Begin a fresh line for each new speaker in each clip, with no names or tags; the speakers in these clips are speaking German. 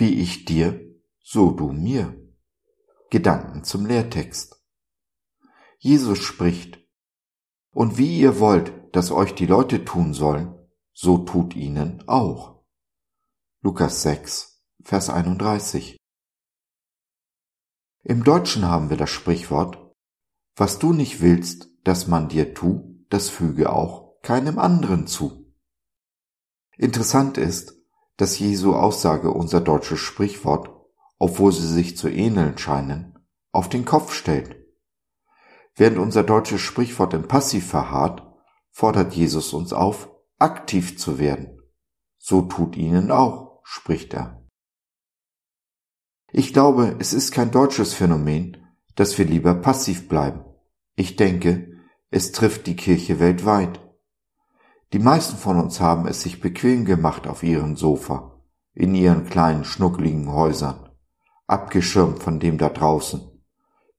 dir, so du mir. Gedanken zum Lehrtext. Jesus spricht, Und wie ihr wollt, dass euch die Leute tun sollen, so tut ihnen auch. Lukas 6, Vers 31. Im Deutschen haben wir das Sprichwort, was du nicht willst, dass man dir tu, das füge auch keinem anderen zu. Interessant ist, dass Jesu Aussage unser deutsches Sprichwort, obwohl sie sich zu ähneln scheinen, auf den Kopf stellt. Während unser deutsches Sprichwort im Passiv verharrt, fordert Jesus uns auf, aktiv zu werden. So tut ihnen auch, spricht er. Ich glaube, es ist kein deutsches Phänomen, dass wir lieber passiv bleiben. Ich denke, es trifft die Kirche weltweit. Die meisten von uns haben es sich bequem gemacht auf ihrem Sofa, in ihren kleinen schnuckligen Häusern, abgeschirmt von dem da draußen,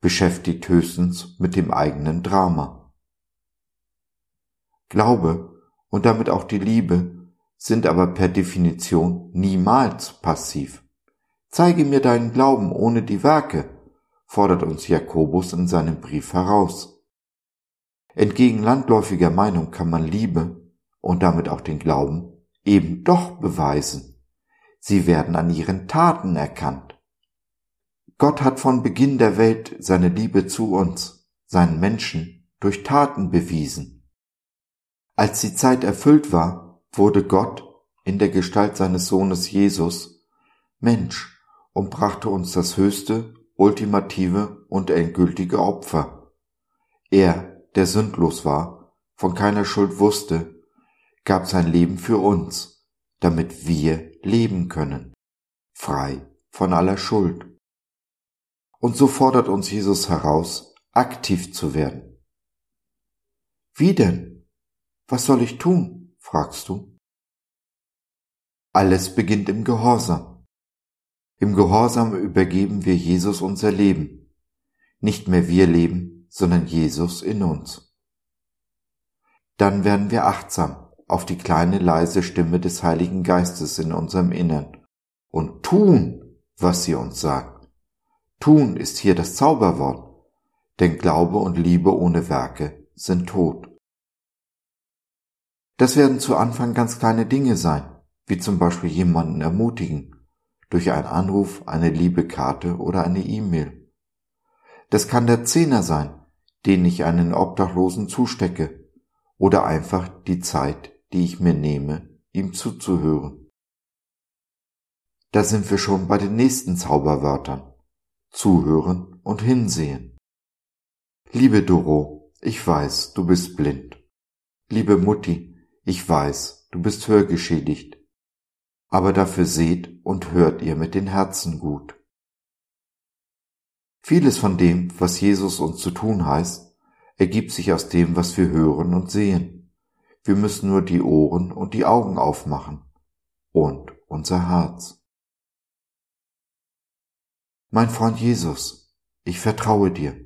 beschäftigt höchstens mit dem eigenen Drama. Glaube und damit auch die Liebe sind aber per Definition niemals passiv. Zeige mir deinen Glauben ohne die Werke, fordert uns Jakobus in seinem Brief heraus. Entgegen landläufiger Meinung kann man Liebe und damit auch den Glauben eben doch beweisen. Sie werden an ihren Taten erkannt. Gott hat von Beginn der Welt seine Liebe zu uns, seinen Menschen, durch Taten bewiesen. Als die Zeit erfüllt war, wurde Gott in der Gestalt seines Sohnes Jesus Mensch und brachte uns das höchste, ultimative und endgültige Opfer. Er, der sündlos war, von keiner Schuld wusste, gab sein Leben für uns, damit wir leben können, frei von aller Schuld. Und so fordert uns Jesus heraus, aktiv zu werden. Wie denn? Was soll ich tun? fragst du. Alles beginnt im Gehorsam. Im Gehorsam übergeben wir Jesus unser Leben. Nicht mehr wir leben, sondern Jesus in uns. Dann werden wir achtsam auf die kleine leise Stimme des Heiligen Geistes in unserem Innern und tun, was sie uns sagt. Tun ist hier das Zauberwort, denn Glaube und Liebe ohne Werke sind tot. Das werden zu Anfang ganz kleine Dinge sein, wie zum Beispiel jemanden ermutigen durch einen Anruf, eine liebe Karte oder eine E-Mail. Das kann der Zehner sein, den ich einen Obdachlosen zustecke, oder einfach die Zeit, die ich mir nehme, ihm zuzuhören. Da sind wir schon bei den nächsten Zauberwörtern. Zuhören und hinsehen. Liebe Doro, ich weiß, du bist blind. Liebe Mutti, ich weiß, du bist hörgeschädigt aber dafür seht und hört ihr mit den Herzen gut. Vieles von dem, was Jesus uns zu tun heißt, ergibt sich aus dem, was wir hören und sehen. Wir müssen nur die Ohren und die Augen aufmachen und unser Herz. Mein Freund Jesus, ich vertraue dir.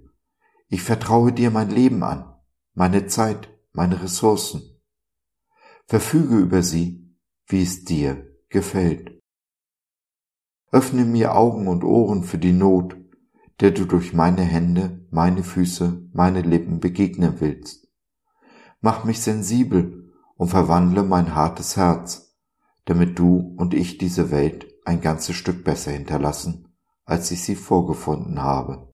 Ich vertraue dir mein Leben an, meine Zeit, meine Ressourcen. Verfüge über sie, wie es dir gefällt. Öffne mir Augen und Ohren für die Not, der du durch meine Hände, meine Füße, meine Lippen begegnen willst. Mach mich sensibel und verwandle mein hartes Herz, damit du und ich diese Welt ein ganzes Stück besser hinterlassen, als ich sie vorgefunden habe.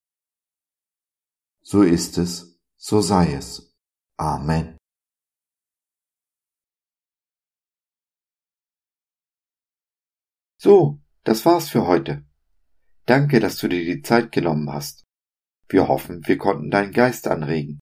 So ist es, so sei es. Amen. So, das war's für heute. Danke, dass du dir die Zeit genommen hast. Wir hoffen, wir konnten deinen Geist anregen